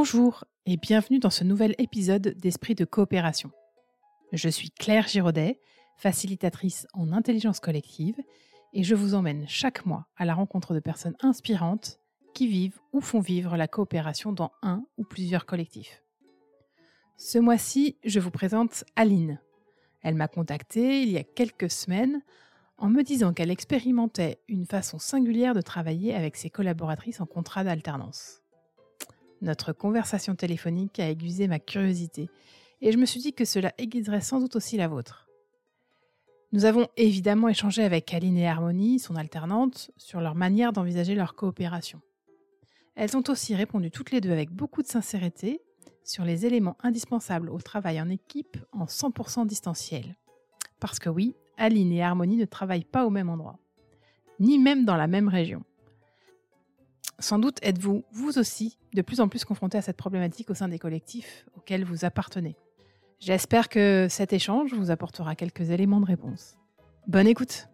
Bonjour et bienvenue dans ce nouvel épisode d'Esprit de coopération. Je suis Claire Giraudet, facilitatrice en intelligence collective, et je vous emmène chaque mois à la rencontre de personnes inspirantes qui vivent ou font vivre la coopération dans un ou plusieurs collectifs. Ce mois-ci, je vous présente Aline. Elle m'a contactée il y a quelques semaines en me disant qu'elle expérimentait une façon singulière de travailler avec ses collaboratrices en contrat d'alternance. Notre conversation téléphonique a aiguisé ma curiosité et je me suis dit que cela aiguiserait sans doute aussi la vôtre. Nous avons évidemment échangé avec Aline et Harmonie, son alternante, sur leur manière d'envisager leur coopération. Elles ont aussi répondu toutes les deux avec beaucoup de sincérité sur les éléments indispensables au travail en équipe en 100% distanciel. Parce que oui, Aline et Harmonie ne travaillent pas au même endroit, ni même dans la même région. Sans doute êtes-vous, vous aussi, de plus en plus confrontés à cette problématique au sein des collectifs auxquels vous appartenez. J'espère que cet échange vous apportera quelques éléments de réponse. Bonne écoute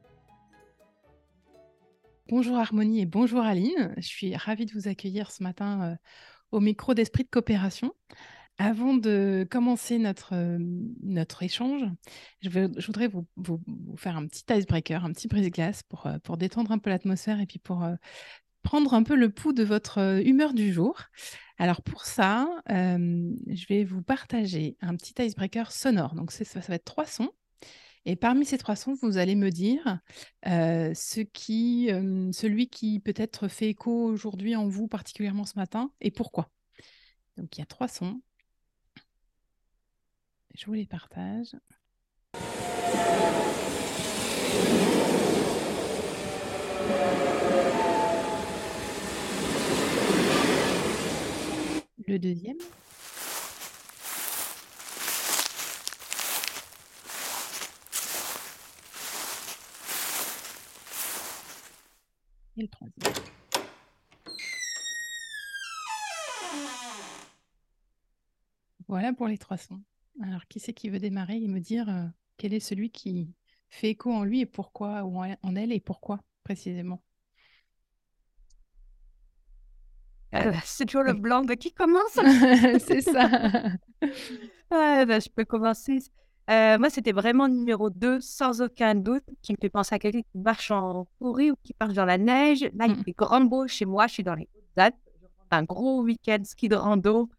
Bonjour Harmonie et bonjour Aline, je suis ravie de vous accueillir ce matin euh, au micro d'Esprit de coopération. Avant de commencer notre, euh, notre échange, je, voudrais vous, faire un petit icebreaker, un petit brise-glace pour, euh, pour détendre un peu l'atmosphère et puis pour prendre un peu le pouls de votre humeur du jour. Alors pour ça, je vais vous partager un petit icebreaker sonore. Donc ça, ça va être trois sons. Et parmi ces trois sons, vous allez me dire ce qui, celui qui peut-être fait écho aujourd'hui en vous particulièrement ce matin et pourquoi. Donc il y a trois sons. Je vous les partage. Le deuxième. Et le troisième. Voilà pour les trois sons. Alors, qui c'est qui veut démarrer et me dire euh, quel est celui qui fait écho en lui et pourquoi, ou en elle et pourquoi précisément? Euh, C'est toujours le blanc de qui commence? C'est ça. Ben, je peux commencer. Euh, moi, c'était vraiment numéro 2, sans aucun doute, qui me fait penser à quelqu'un qui marche en pourri ou qui marche dans la neige. Là, il mm. fait grand beau chez moi, je suis dans les Hautes-Alpes. Un gros week-end ski de rando.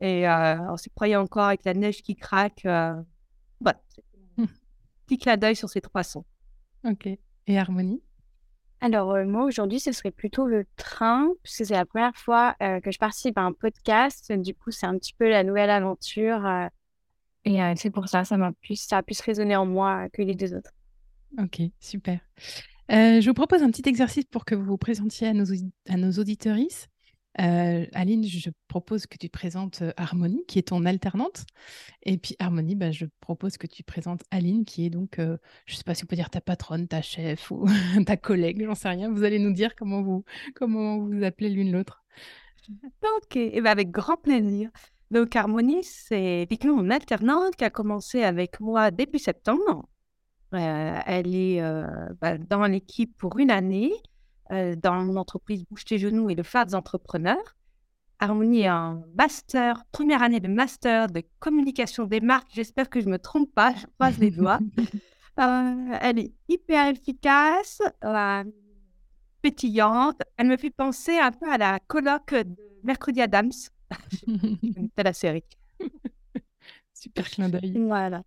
Et on s'y croyait encore avec la neige qui craque. Voilà, mmh. petit clin d'œil sur ces trois sons. Ok. Et Harmonie? Alors, moi, aujourd'hui, ce serait plutôt le train, puisque c'est la première fois que je participe à un podcast. Du coup, c'est un petit peu la nouvelle aventure. et c'est pour ça, ça, m'a plus, ça a plus résonné en moi que les deux autres. Ok, super. je vous propose un petit exercice pour que vous vous présentiez à nos, nos. Euh, Aline, je propose que tu présentes euh, Harmonie, qui est ton alternante. Et puis Harmonie, bah, je propose que tu présentes Aline, qui est donc, euh, je ne sais pas si on peut dire ta patronne, ta chef ou ta collègue, j'en sais rien. Vous allez nous dire comment vous comment vous appelez l'une l'autre. Ok, eh ben avec grand plaisir. Donc Harmonie, c'est mon alternante qui a commencé avec moi début septembre. elle est bah, dans l'équipe pour une année. Euh, dans mon entreprise Bouge tes genoux et le phare des entrepreneurs. Harmonie est un master, première année de master de communication des marques. J'espère que je ne me trompe pas, je croise les doigts. Euh, elle est hyper efficace, euh, pétillante. Elle me fait penser un peu à la colloque de Mercredi Adams. C'est la série. Super clin d'œil. Voilà.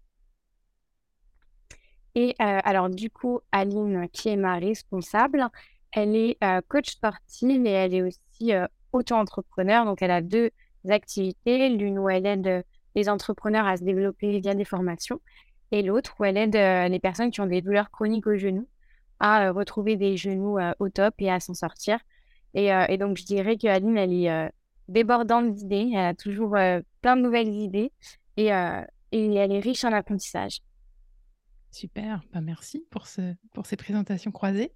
Et alors, du coup, Aline, qui est ma responsable, elle est coach sportive et elle est aussi auto-entrepreneur. Donc, elle a deux activités. L'une où elle aide les entrepreneurs à se développer via des formations et l'autre où elle aide les personnes qui ont des douleurs chroniques au genou à retrouver des genoux au top et à s'en sortir. Et, donc, je dirais qu'Aline, elle est débordante d'idées. Elle a toujours plein de nouvelles idées et, elle est riche en apprentissage. Super, bah, merci pour ces présentations croisées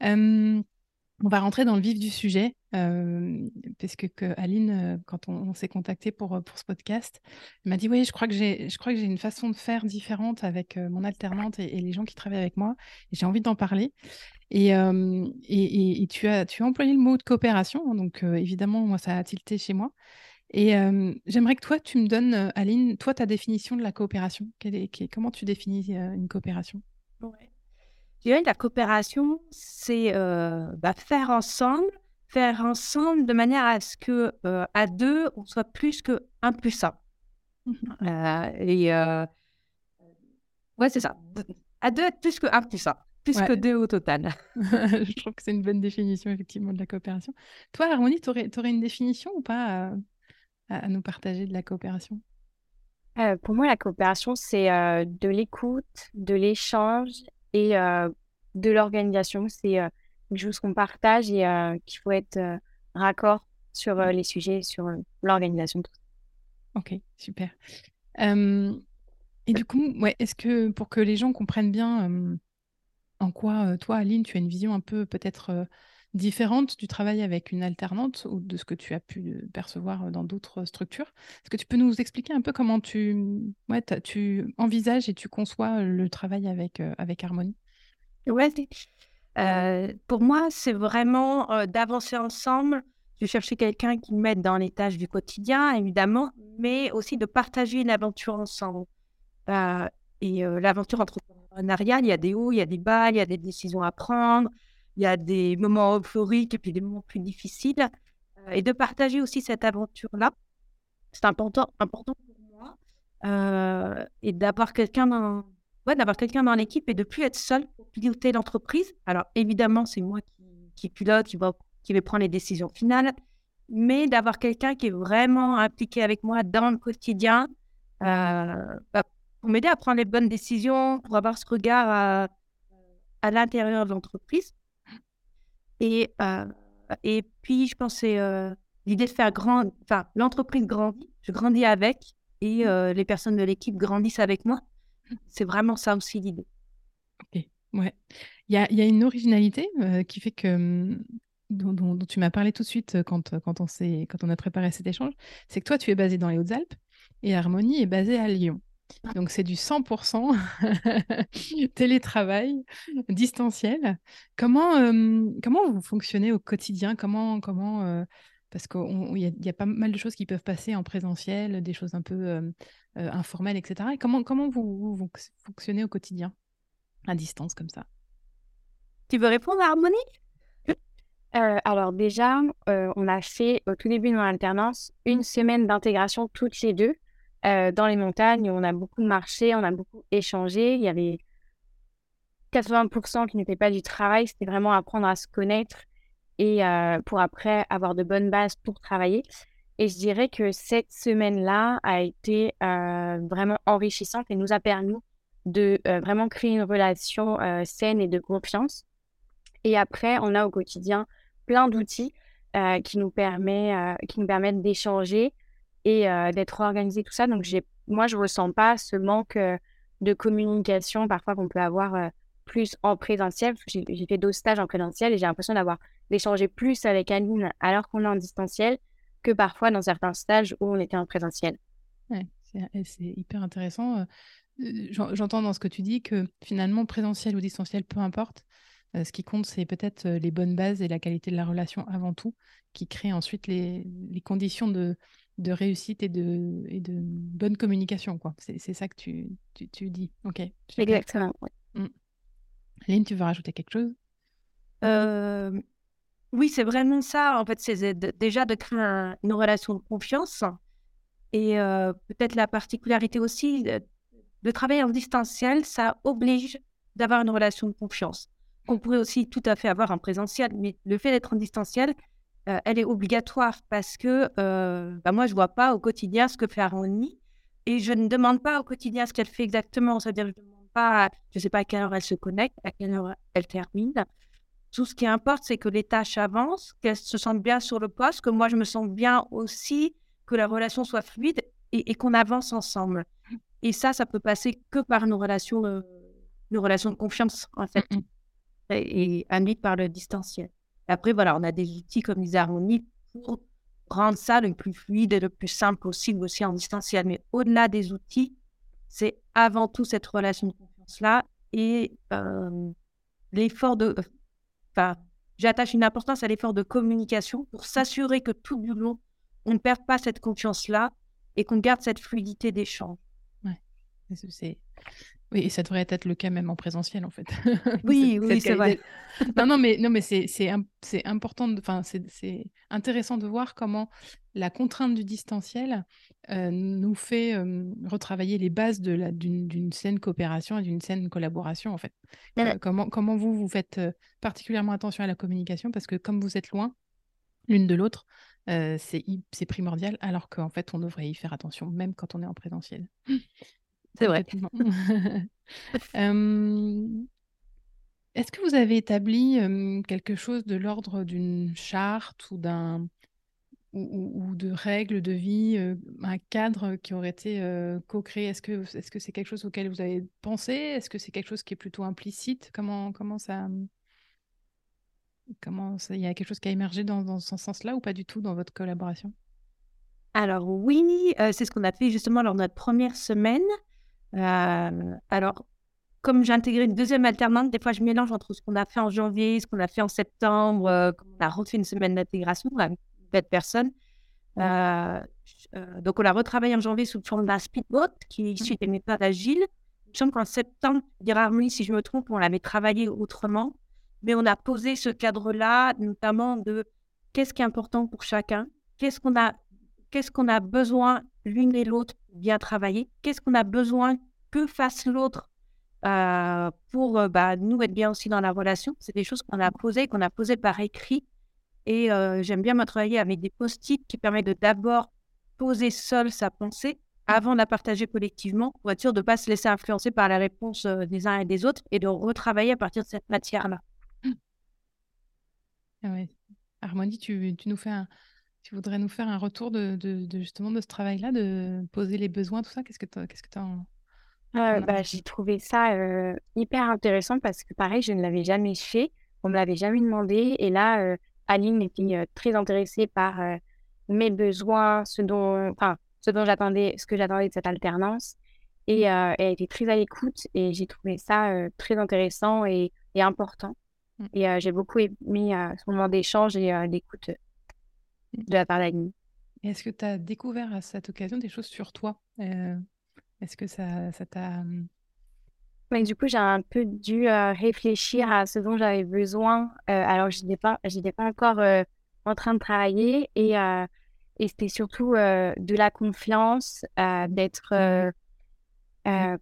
on va rentrer dans le vif du sujet, parce que, Aline, quand on, s'est contacté pour, pour ce podcast, elle m'a dit oui, je crois que j'ai, une façon de faire différente avec mon alternante et, les gens qui travaillent avec moi. Et j'ai envie d'en parler. Et, et, tu as, tu as employé le mot de coopération, hein, donc évidemment, moi, ça a tilté chez moi. Et j'aimerais que toi, tu me donnes, Aline, toi, ta définition de la coopération. est, comment tu définis une coopération? Je dirais que la coopération, c'est bah, faire ensemble, faire ensemble de manière à ce que à deux, on soit plus que un plus un. Mmh et ouais, c'est ça. À deux, plus que un plus un. Plus que deux au total. je trouve que c'est une bonne définition, effectivement, de la coopération. Toi, Harmonie, tu aurais, une définition ou pas à, nous partager de la coopération? Euh, Pour moi, la coopération, c'est euh, de l'écoute, de l'échange et de l'organisation. C'est quelque chose qu'on partage et qu'il faut être raccord sur les sujets, sur l'organisation. Ok, super. et du coup, ouais, est-ce que pour que les gens comprennent bien en quoi, toi, Aline, tu as une vision un peu peut-être différente du travail avec une alternante ou de ce que tu as pu percevoir dans d'autres structures? Est-ce que tu peux nous expliquer un peu comment tu, ouais, tu envisages et tu conçois le travail avec, avec Harmonie? Ouais, pour moi, c'est vraiment d'avancer ensemble. Je chercher quelqu'un qui m'aide dans les tâches du quotidien, évidemment, mais aussi de partager une aventure ensemble. et l'aventure entrepreneuriale, il y a des hauts, il y a des bas, il y a des décisions à prendre, il y a des moments euphoriques et puis des moments plus difficiles. Euh, et de partager aussi cette aventure-là, c'est important, important pour moi. Euh, et d'avoir quelqu'un dans, ouais, d'avoir dans l'équipe et de plus être seul pour piloter l'entreprise. Alors évidemment, c'est moi qui, qui, pilote, qui va, qui va prendre les décisions finales, mais d'avoir quelqu'un qui est vraiment impliqué avec moi dans le quotidien euh, bah, pour m'aider à prendre les bonnes décisions, pour avoir ce regard à, à l'intérieur de l'entreprise. Et, euh, et puis, je pensais euh, l'idée de faire grand, enfin, l'entreprise grandit, je grandis avec et mmh. euh, les personnes de l'équipe grandissent avec moi. C'est vraiment ça aussi l'idée. Ok, ouais. Il y a, y a, une originalité qui fait que, mmh, dont, dont, tu m'as parlé tout de suite quand, quand, on quand on a préparé cet échange, c'est que toi, tu es basé dans les Hautes-Alpes et Harmonie est basée à Lyon. Donc c'est du 100% télétravail distanciel. Comment, comment vous fonctionnez au quotidien? Comment, comment parce qu'il y, y, a pas mal de choses qui peuvent passer en présentiel, des choses un peu informelles, etc. Et comment, comment vous, vous, fonctionnez au quotidien à distance comme ça? Tu veux répondre à Harmonie? Euh, alors déjà, on a fait au tout début de mon alternance une semaine d'intégration toutes les deux euh, dans les montagnes, on a beaucoup marché, on a beaucoup échangé. Il y avait 80% qui n'était pas du travail, c'était vraiment apprendre à se connaître et euh, pour après avoir de bonnes bases pour travailler. Et je dirais que cette semaine-là a été euh, vraiment enrichissante et nous a permis de vraiment créer une relation saine et de confiance. Et après, on a au quotidien plein d'outils qui, nous qui nous permettent d'échanger, et d'être organisé, tout ça. Donc, moi, je ne ressens pas ce manque de communication parfois qu'on peut avoir plus en présentiel. J'ai fait d'autres stages en présentiel et j'ai l'impression d'avoir d'échanger plus avec Aline alors qu'on est en distanciel que parfois dans certains stages où on était en présentiel. Ouais, c'est hyper intéressant. J'entends dans ce que tu dis que finalement, présentiel ou distanciel, peu importe, ce qui compte, c'est peut-être les bonnes bases et la qualité de la relation avant tout, qui crée ensuite les conditions de, de réussite et de, et de bonne communication. quoi. C'est ça que tu, tu, tu dis. Ok. Exactement. Oui. Mmh. tu veux rajouter quelque chose? Euh, Oui, c'est vraiment ça. En fait, c'est déjà de créer une relation de confiance. Et euh, peut-être la particularité aussi de, travailler en distanciel, ça oblige d'avoir une relation de confiance. On pourrait aussi tout à fait avoir un présentiel, mais le fait d'être en distanciel, euh, elle est obligatoire parce que euh, bah, moi, je ne vois pas au quotidien ce que fait Harmonie et je ne demande pas au quotidien ce qu'elle fait exactement. C'est-à-dire, je ne demande pas, je sais pas à quelle heure elle se connecte, à quelle heure elle termine. Tout ce qui importe, c'est que les tâches avancent, qu'elle se sente bien sur le poste, que moi, je me sens bien aussi, que la relation soit fluide et, qu'on avance ensemble. Et ça, ça peut passer que par nos relations, euh, nos relations de confiance, en fait, et, et par le distanciel après, voilà, on a des outils comme les harmonies pour rendre ça le plus fluide et le plus simple possible aussi en distanciel. Mais au-delà des outils, c'est avant tout cette relation de confiance-là et euh, l'effort de... Enfin, j'attache une importance à l'effort de communication pour s'assurer que tout du long, on ne perd pas cette confiance-là et qu'on garde cette fluidité d'échange. Ouais. C'est oui, et ça devrait être le cas même en présentiel, en fait. Oui, oui, c'est vrai. Non, non, mais, non, mais c'est important, enfin, c'est intéressant de voir comment la contrainte du distanciel euh, nous fait retravailler les bases d'une saine coopération et d'une saine collaboration, en fait. Euh, comment, comment vous, vous faites euh, particulièrement attention à la communication, parce que comme vous êtes loin l'une de l'autre, c'est primordial, alors qu'en fait, on devrait y faire attention, même quand on est en présentiel. C'est vrai. Est-ce que vous avez établi quelque chose de l'ordre d'une charte ou d'un ou, de règles de vie, un cadre qui aurait été co-créé? Est-ce que est-ce que c'est quelque chose auquel vous avez pensé? Est-ce que c'est quelque chose qui est plutôt implicite? Comment comment ça comment il y a quelque chose qui a émergé dans, dans ce sens-là ou pas du tout dans votre collaboration? Alors oui, c'est ce qu'on a fait justement lors de notre première semaine. Euh, alors, comme j'ai intégré une deuxième alternante, des fois je mélange entre ce qu'on a fait en janvier, ce qu'on a fait en septembre, euh, on a refait une semaine d'intégration avec une personne. Euh, donc on a retravaillé en janvier sous forme d'un speedboat qui est issu des méthodes agiles. Il me semble qu'en septembre, oui, si je me trompe, on l'avait travaillé autrement, mais on a posé ce cadre-là, notamment de qu'est-ce qui est important pour chacun, qu'est-ce qu'on a, qu'est-ce qu'on a besoin l'une et l'autre bien travailler Qu'est-ce qu'on a besoin que fasse l'autre euh, pour euh, bah, nous être bien aussi dans la relation? C'est des choses qu'on a posées, qu'on a posées par écrit. Et euh, j'aime bien me travailler avec des post-it qui permettent de d'abord poser seul sa pensée avant de la partager collectivement pour être sûr de ne pas se laisser influencer par la réponse des uns et des autres et de retravailler à partir de cette matière-là. Ah tu nous fais un, tu voudrais nous faire un retour de, justement de ce travail-là, de poser les besoins, tout ça? Qu'est-ce que tu qu'est-ce que en, euh, bah, J'ai trouvé ça euh, hyper intéressant parce que pareil, je ne l'avais jamais fait, on me l'avait jamais demandé. Et là, euh, Aline était très intéressée par mes besoins, ce dont, enfin, ce dont j'attendais, ce que j'attendais de cette alternance. Et elle était très à l'écoute et j'ai trouvé ça très intéressant et, et important. Mmh. Et j'ai beaucoup aimé ce moment d'échange et d'écoute de la part d'Agni. Est-ce que tu as découvert à cette occasion des choses sur toi? Euh, Est-ce que ça ça t'a... Mais du coup, j'ai un peu dû euh, réfléchir à ce dont j'avais besoin. Euh, alors, je n'étais pas, pas encore en train de travailler et, et c'était surtout de la confiance, d'être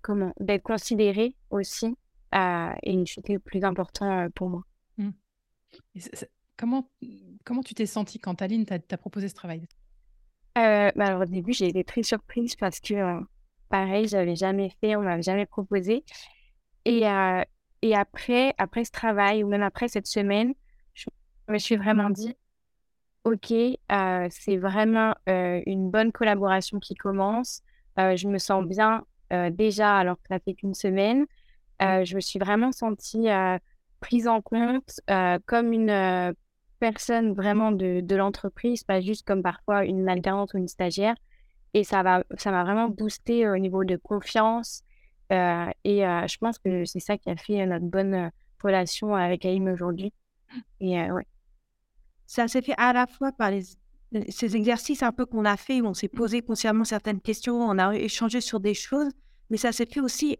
comment, d'être considéré aussi. et c'était le plus important pour moi. Mmh. Comment, comment tu t'es sentie quand Aline t'a proposé ce travail? Euh, bah, alors, au début, j'ai été très surprise parce que, euh, pareil, j'avais jamais fait, on m'avait jamais proposé. Et, euh, et après, après ce travail, ou même après cette semaine, je me suis vraiment dit, OK, c'est vraiment une bonne collaboration qui commence. je me sens bien déjà alors que ça fait qu'une semaine. je me suis vraiment sentie prise en compte comme une personne vraiment de, de l'entreprise, pas juste comme parfois une alternante ou une stagiaire. Et ça va, ça m'a vraiment boosté au niveau de confiance. Euh, et euh, je pense que c'est ça qui a fait notre bonne euh, relation avec Aïm aujourd'hui. Et ouais. Ça s'est fait à la fois par les, ces exercices un peu qu'on a fait, où on s'est posé consciemment certaines questions, on a échangé sur des choses, mais ça s'est fait aussi,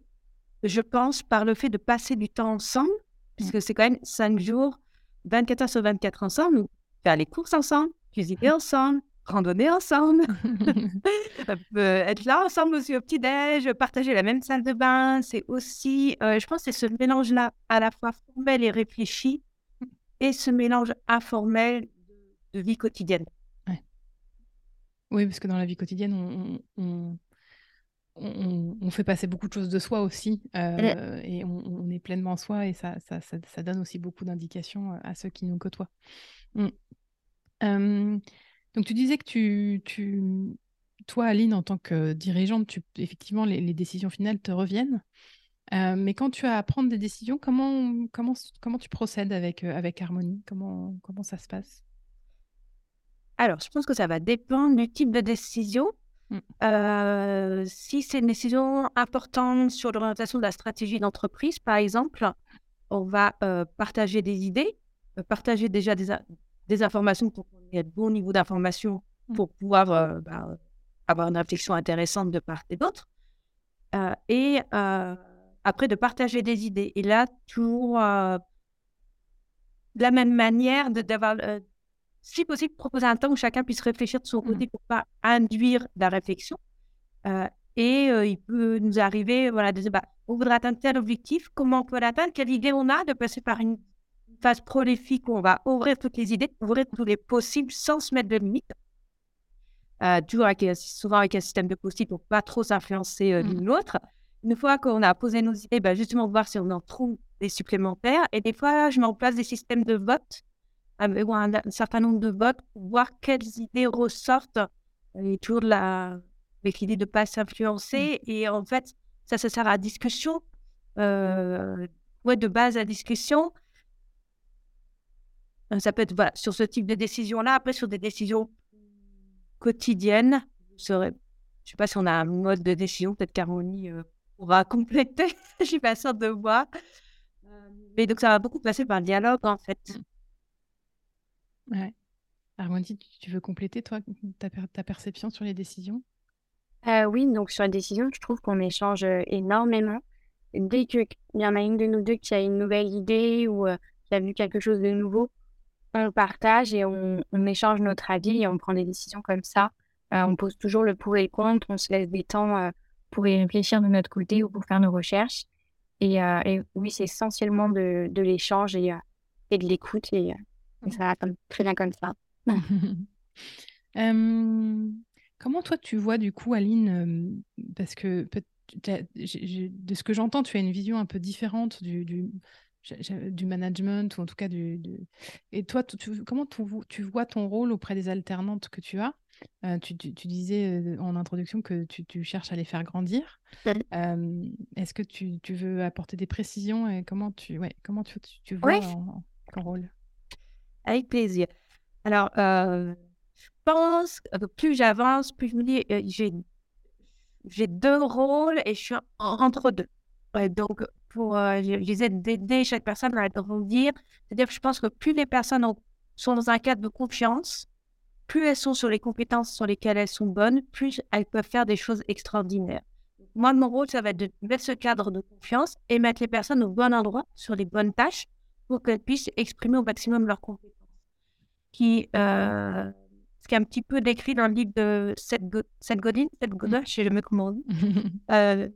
je pense, par le fait de passer du temps ensemble, puisque c'est quand même cinq jours 24 heures sur 24 ensemble, faire les courses ensemble, cuisiner ensemble, randonner ensemble, être là ensemble aussi au petit-déj, partager la même salle de bain. C'est aussi, euh, je pense, c'est ce mélange-là à la fois formel et réfléchi et ce mélange informel de, vie quotidienne. Oui, parce que dans la vie quotidienne, on, on, fait passer beaucoup de choses de soi aussi euh, et on, est pleinement soi et ça, ça, donne aussi beaucoup d'indications euh, à ceux qui nous côtoient. Mmh. donc tu disais que tu, tu, toi Aline en tant que dirigeante, tu, effectivement les, décisions finales te reviennent. Euh, mais quand tu as à prendre des décisions, comment, comment, comment tu procèdes avec, avec Harmonie? Comment, comment ça se passe? Alors, je pense que ça va dépendre du type de décision. Mmh. Euh, si c'est une décision importante sur l'orientation de la stratégie d'entreprise, par exemple, on va euh, partager des idées, euh, partager déjà des, des informations pour qu'on ait un bon niveau d'information mmh. pour pouvoir bah, avoir une réflexion intéressante de part et d'autre. et après, de partager des idées. Et là, toujours de la même manière d'avoir, si possible, proposer un temps où chacun puisse réfléchir de son mmh. côté pour pas induire la réflexion. et il peut nous arriver voilà, de dire, bah, on voudrait atteindre tel objectif, comment on peut l'atteindre, quelle idée on a de passer par une phase prolifique où on va ouvrir toutes les idées, ouvrir tous les possibles sans se mettre de limites? Euh, toujours avec, souvent avec un système de post-it pour pas trop s'influencer euh, l'une mmh. l'autre. Une fois qu'on a posé nos idées, bah, justement voir si on en trouve des supplémentaires. Et des fois, je mets en place des systèmes de vote, avec un, certain nombre de votes pour voir quelles idées ressortent. Et toujours la, avec l'idée de ne pas s'influencer. Mmh. Et en fait, ça, ça sert à discussion. Euh, ouais, de base à discussion. Euh, ça peut être voilà, sur ce type de décision-là. Après, sur des décisions quotidiennes, je ne sais pas si on a un mode de décision, peut-être qu'Harmonie euh, pourra compléter. je suis pas sûre de voir. Euh, mais donc, ça va beaucoup passer par le dialogue, en fait. Ouais. Tu veux compléter, toi, ta, ta perception sur les décisions? Oui, donc sur les décisions, je trouve qu'on échange énormément. Dès qu'il y en a une de nous deux qui a une nouvelle idée ou qui a vu quelque chose de nouveau, on partage et on, échange notre avis et on prend des décisions comme ça. Euh, on pose toujours le pour et le contre, on se laisse des temps euh, pour y réfléchir de notre côté ou pour faire nos recherches. Et, euh, oui, c'est essentiellement de, l'échange et, et, de l'écoute ça va très bien comme ça. comment toi tu vois du coup, Aline, parce que de ce que j'entends, tu as une vision un peu différente du du management ou en tout cas du. Et toi, tu, comment tu, vois ton rôle auprès des alternantes que tu as? Euh, tu, disais euh, en introduction que tu, cherches à les faire grandir. Est-ce que tu, veux apporter des précisions et comment tu, ouais, comment tu, vois ton rôle? Avec plaisir. Alors, euh, je pense que plus j'avance, plus je me dis, j'ai, j'ai deux rôles et je suis entre deux. donc, pour, euh, d'aider chaque personne à grandir. C'est-à-dire que je pense que plus les personnes sont dans un cadre de confiance, plus elles sont sur les compétences sur lesquelles elles sont bonnes, plus elles peuvent faire des choses extraordinaires. Moi, mon rôle, ça va être de mettre ce cadre de confiance et mettre les personnes au bon endroit, sur les bonnes tâches, pour qu'elles puissent exprimer au maximum leurs compétences. Qui, euh, ce qui est un petit peu décrit dans le livre de Seth, Godin, Seth Godin, je ne sais jamais comment on dit, euh,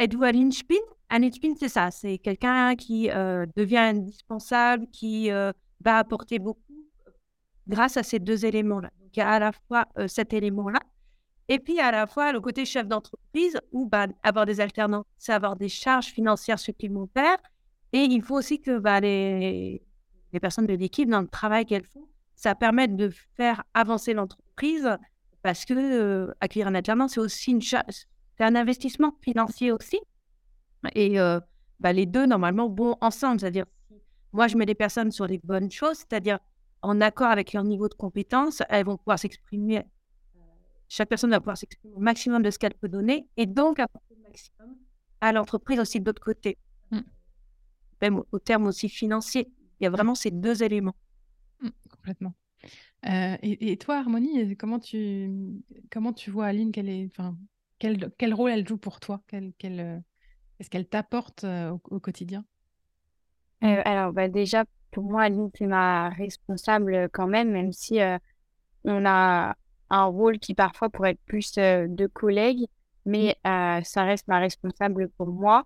Edward Lynchpin, un Lynchpin, c'est ça, c'est quelqu'un qui euh, devient indispensable, qui euh, va apporter beaucoup grâce à ces deux éléments-là. Donc, il y a à la fois euh, cet élément-là, et puis à la fois le côté chef d'entreprise, où bah, avoir des alternants, c'est avoir des charges financières supplémentaires, et il faut aussi que bah, les, les personnes de l'équipe, dans le travail qu'elles font, ça permette de faire avancer l'entreprise, parce que accueillir un alternant, c'est aussi une charge c'est un investissement financier aussi. Et bah, les deux, normalement, vont ensemble. C'est-à-dire, moi, je mets les personnes sur les bonnes choses, c'est-à-dire en accord avec leur niveau de compétence, elles vont pouvoir s'exprimer. Chaque personne va pouvoir s'exprimer au maximum de ce qu'elle peut donner et donc apporter le maximum à l'entreprise aussi de l'autre côté. Mmh. Même au terme aussi financier. Il y a vraiment ces deux éléments. Mmh, complètement. et, toi, Harmonie, comment tu, comment tu vois Aline? Qu'elle est, quel, quel, rôle elle joue pour toi? Quel, quel, euh, Est-ce qu'elle t'apporte euh, au, quotidien? Euh, Alors, bah, déjà, pour moi, Aline, c'est ma responsable quand même, même si on a un rôle qui parfois pourrait être plus de collègue, mais ça reste ma responsable pour moi.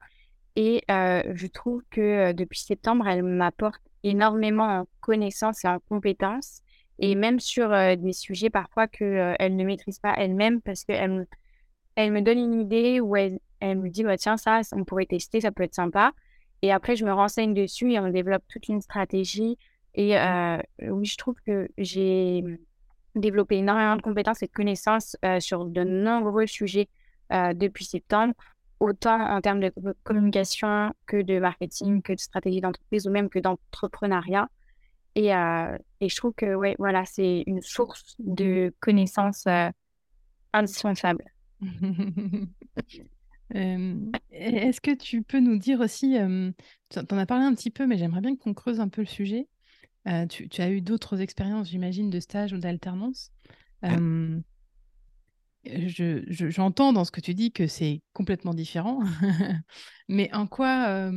Et je trouve que depuis septembre, elle m'apporte énormément en connaissances et en compétences, et même sur des sujets parfois qu'elle ne maîtrise pas elle-même parce qu'elle elle me donne une idée ou elle, me dit bah, tiens, ça, on pourrait tester, ça peut être sympa. Et après, je me renseigne dessus et on développe toute une stratégie. Et mmh. oui, je trouve que j'ai développé énormément de compétences et de connaissances sur de nombreux sujets depuis septembre, autant en termes de communication que de marketing, que de stratégie d'entreprise ou même que d'entrepreneuriat. Et, et, je trouve que ouais, voilà, c'est une source de connaissances indispensable. Est-ce que tu peux nous dire aussi, tu en as parlé un petit peu, mais j'aimerais bien qu'on creuse un peu le sujet. tu, as eu d'autres expériences, j'imagine, de stage ou d'alternance. J'entends dans ce que tu dis que c'est complètement différent, mais en quoi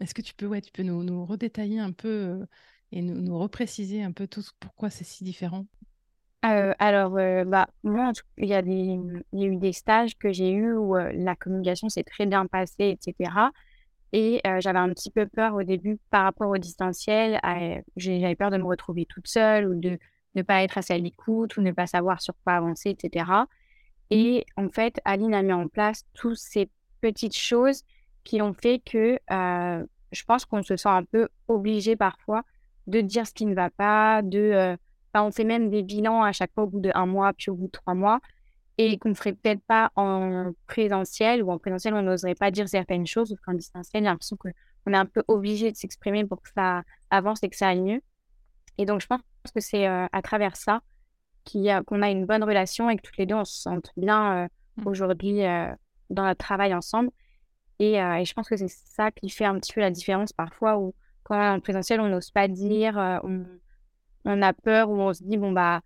est-ce que tu peux, tu peux nous, redétailler un peu et nous, repréciser un peu tout pourquoi c'est si différent? Alors, bah, moi, il y a des, il y a eu des stages que j'ai eus où la communication s'est très bien passée, etc. Et j'avais un petit peu peur au début par rapport au distanciel. j'avais peur de me retrouver toute seule ou de ne pas être assez à l'écoute ou ne pas savoir sur quoi avancer, etc. Et en fait, Aline a mis en place toutes ces petites choses qui ont fait que je pense qu'on se sent un peu obligé parfois de dire ce qui ne va pas, de on fait même des bilans à chaque fois au bout d'un mois, puis au bout de trois mois, et qu'on ne ferait peut-être pas en présentiel, ou en présentiel, on n'oserait pas dire certaines choses, ou qu'en distanciel, j'ai l'impression qu'on est un peu obligé de s'exprimer pour que ça avance et que ça aille mieux. Et donc, je pense que c'est à travers ça qu'on a, une bonne relation et que toutes les deux, on se sente bien mmh. aujourd'hui dans notre travail ensemble. Et, et, je pense que c'est ça qui fait un petit peu la différence parfois, où quand on est en présentiel, on n'ose pas dire, on, on a peur ou on se dit bon bah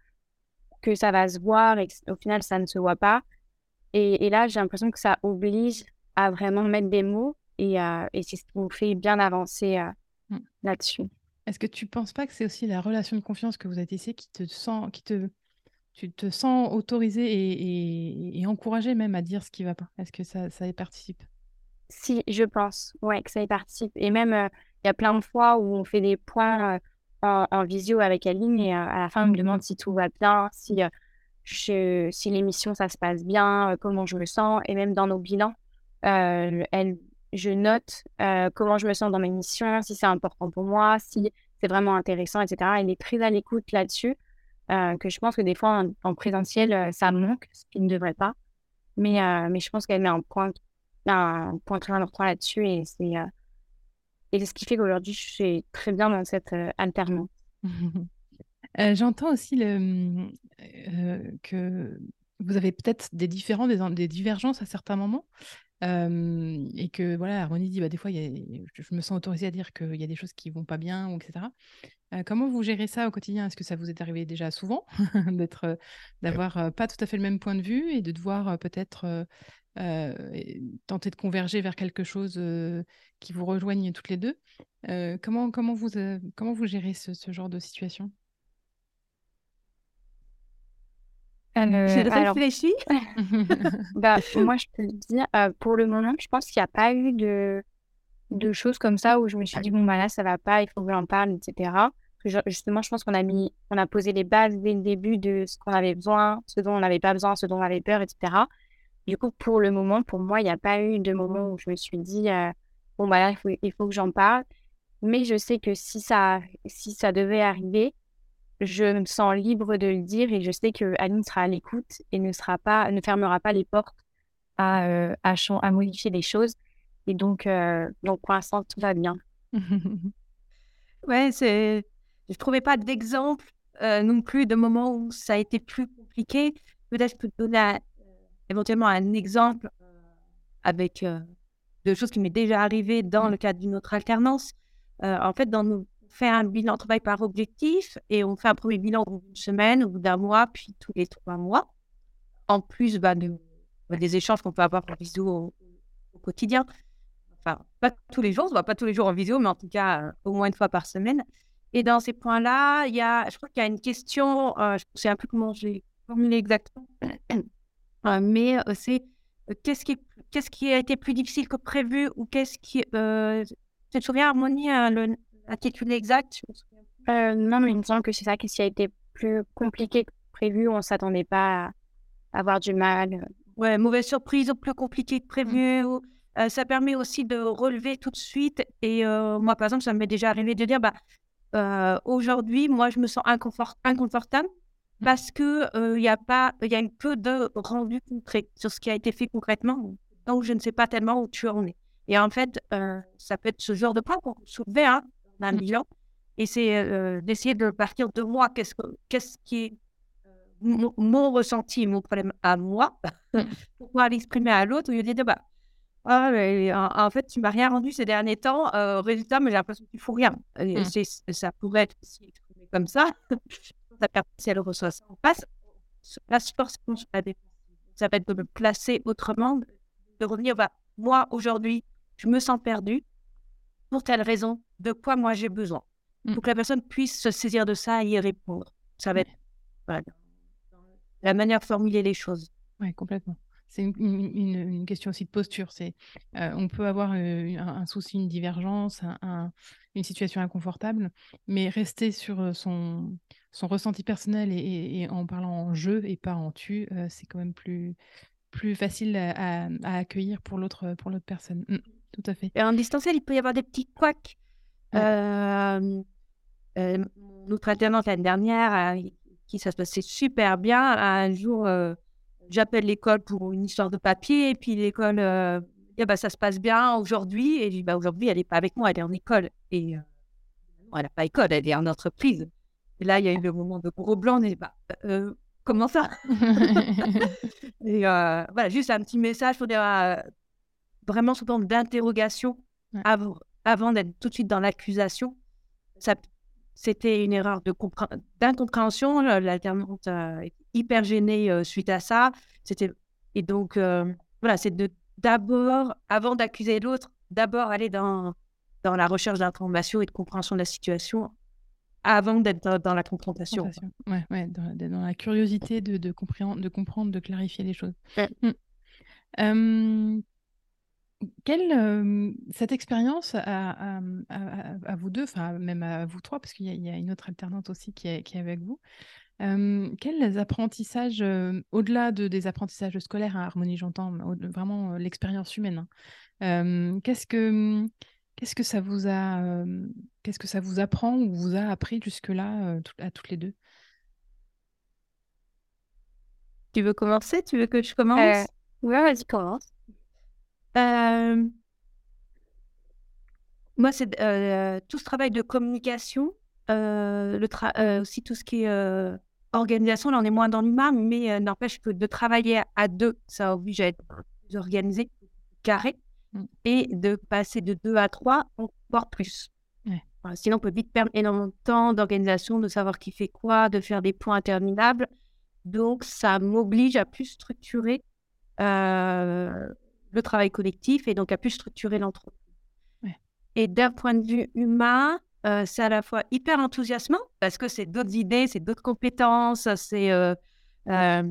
que ça va se voir et au final ça ne se voit pas. Et, là, j'ai l'impression que ça oblige à vraiment mettre des mots et, euh, et c'est ce qui nous fait bien avancer euh, mmh. là-dessus. Est-ce que tu ne penses pas que c'est aussi la relation de confiance que vous avez tissée qui te sent, qui te, tu te sens autorisé et, et, encouragé même à dire ce qui ne va pas? Est-ce que ça, ça y participe? Si, je pense, ouais, que ça y participe. Et même, euh, il y a plein de fois où on fait des points en, visio avec Aline et euh, à la fin, elle me demande si tout va bien, si, euh, je, si l'émission, ça se passe bien, euh, comment je me sens. Et même dans nos bilans, elle, je note comment je me sens dans mes missions, si c'est important pour moi, si c'est vraiment intéressant, etc. Elle est très à l'écoute là-dessus, que je pense que des fois, en, présentiel, ça manque, ce qui ne devrait pas. Mais, mais je pense qu'elle met un point, un point très important là-dessus et c'est et ce qui fait qu'aujourd'hui, je suis très bien dans cette euh, alternance. Euh, j'entends aussi le, euh, que vous avez peut-être des différents, des, divergences à certains moments. Et que voilà, Harmonie dit bah, des fois, y a, je, me sens autorisée à dire qu'il y a des choses qui vont pas bien, ou etc. comment vous gérez ça au quotidien? Est-ce que ça vous est arrivé déjà souvent d'être, d'avoir pas tout à fait le même point de vue et de devoir peut-être euh, tenter de converger vers quelque chose qui vous rejoigne toutes les deux? Comment, comment, vous, comment vous gérez ce, ce genre de situation? Je réfléchis. bah, moi, je peux dire, pour le moment, je pense qu'il n'y a pas eu de, de choses comme ça où je me suis dit, bon, bah là, ça va pas, il faut que j'en parle, etc. Justement, je pense qu'on a mis, on a posé les bases dès le début de ce qu'on avait besoin, ce dont on n'avait pas besoin, ce dont on avait peur, etc. Du coup, pour le moment, pour moi, il n'y a pas eu de moment où je me suis dit, euh, bon, bah là, il faut, que j'en parle. Mais je sais que si ça, si ça devait arriver, je me sens libre de le dire et je sais que Aline sera à l'écoute et ne, sera pas, ne fermera pas les portes à, euh, à, à modifier les choses. Et donc, euh, donc pour l'instant, tout va bien. ouais, c'est... je ne trouvais pas d'exemple non plus de moments où ça a été plus compliqué. Peut-être que donner éventuellement un exemple euh, avec euh, de choses qui m'est déjà arrivé dans mmh. le cadre d'une autre alternance. Euh, en fait, dans nos, fait un bilan travail par objectif et on fait un premier bilan au bout d'une semaine, au bout d'un mois, puis tous les trois mois. En plus bah, de, bah, des échanges qu'on peut avoir en visio au, quotidien. Enfin, pas tous les jours, on ne voit pas tous les jours en visio, mais en tout cas, au moins une fois par semaine. Et dans ces points-là, il y a, je crois qu'il y a une question, je ne sais un peu comment je l'ai formulé exactement, mais c'est qu'est-ce qui, qu'est-ce qui a été plus difficile que prévu ou qu'est-ce qui. tu te souviens, Harmonie, l'intitulé exact Non, mais il me semble que c'est ça qui a été plus compliqué que prévu. On ne s'attendait pas à avoir du mal. Ouais, mauvaise surprise ou plus compliqué que mmh. prévu. ça permet aussi de relever tout de suite. Et moi, par exemple, ça m'est déjà arrivé de dire bah, aujourd'hui, moi, je me sens inconfort inconfortable Mmh. parce que il y a pas, il y a peu de rendu concret sur ce qui a été fait concrètement, donc je ne sais pas tellement où tu en es. Et en fait, ça peut être ce genre de point qu'on soulevait hein, dans un mmh. bilan, et c'est d'essayer de partir de moi, qu'est-ce, que, qu'est-ce qui est mon, ressenti, mon problème à moi, mmh. pour pouvoir l'exprimer à l'autre, au lieu de dire, bah, ah, mais, en, fait, tu m'as rien rendu ces derniers temps, résultat, mais j'ai l'impression qu'il ne faut rien. ça pourrait être exprimé comme ça, la personne, si elle reçoit ça en face, se place forcément sur la défensive. Ça va être de me placer autrement, de revenir, bah, moi, aujourd'hui, je me sens perdu. Pour telle raison, de quoi moi j'ai besoin. Pour mmh. que la personne puisse se saisir de ça et y répondre. Ça va être la manière de formuler les choses. Oui, complètement. C'est une, question aussi de posture. C'est, euh, on peut avoir euh, un, souci, une divergence, une situation inconfortable, mais rester sur euh, son, son ressenti personnel et, en parlant en jeu et pas en tu, c'est quand même plus, plus facile à, accueillir pour l'autre, pour l'autre personne. Mmh, tout à fait. Et en distanciel, il peut y avoir des petits couacs. notre alternante l'année dernière, qui ça se passait super bien, un jour j'appelle l'école pour une histoire de papier, et puis l'école, euh, bah, ça se passe bien aujourd'hui. Et je dis, bah, aujourd'hui, elle n'est pas avec moi, elle est en école. Et euh, elle n'a pas école, elle est en entreprise. Et là, il y a eu le moment de gros blanc, on est, bah, euh, comment ça? Et voilà, juste un petit message pour dire vraiment sous forme d'interrogation avant d'être tout de suite dans l'accusation. C'était une erreur d'incompréhension. L'alternante est hyper gênée suite à ça. Et donc voilà, c'est de d'abord, avant d'accuser l'autre, d'abord aller dans dans la recherche d'information et de compréhension de la situation avant d'être dans, la confrontation. Ouais, ouais, dans, la curiosité de, de, comprendre, de comprendre, de clarifier les choses. Mmh quelle, cette expérience à, vous deux, enfin même à vous trois, parce qu'il y, a une autre alternante aussi qui est, qui est avec vous, quels apprentissages, au-delà de, des apprentissages scolaires à Harmonie, j'entends vraiment l'expérience humaine, hein, qu'est-ce que qu'est-ce que ça vous a, qu'est-ce que ça vous apprend ou vous a appris jusque-là à toutes les deux? Tu veux commencer? Tu veux que je commence? euh, Oui, vas-y, commence. Euh, moi, c'est euh, tout ce travail de communication, euh, le aussi tout ce qui est organisation. Là, on est moins dans l'humain, mais n'empêche que de travailler à deux, ça oblige à être plus organisé, carré, mmh. et de passer de deux à trois, voire plus. sinon, on peut vite perdre énormément de temps d'organisation, de savoir qui fait quoi, de faire des points interminables. Donc, ça m'oblige à plus structurer le travail collectif et donc a pu structurer l'entreprise. Et d'un point de vue humain, euh, c'est à la fois hyper enthousiasmant parce que c'est d'autres idées, c'est d'autres compétences, c'est. Euh, euh,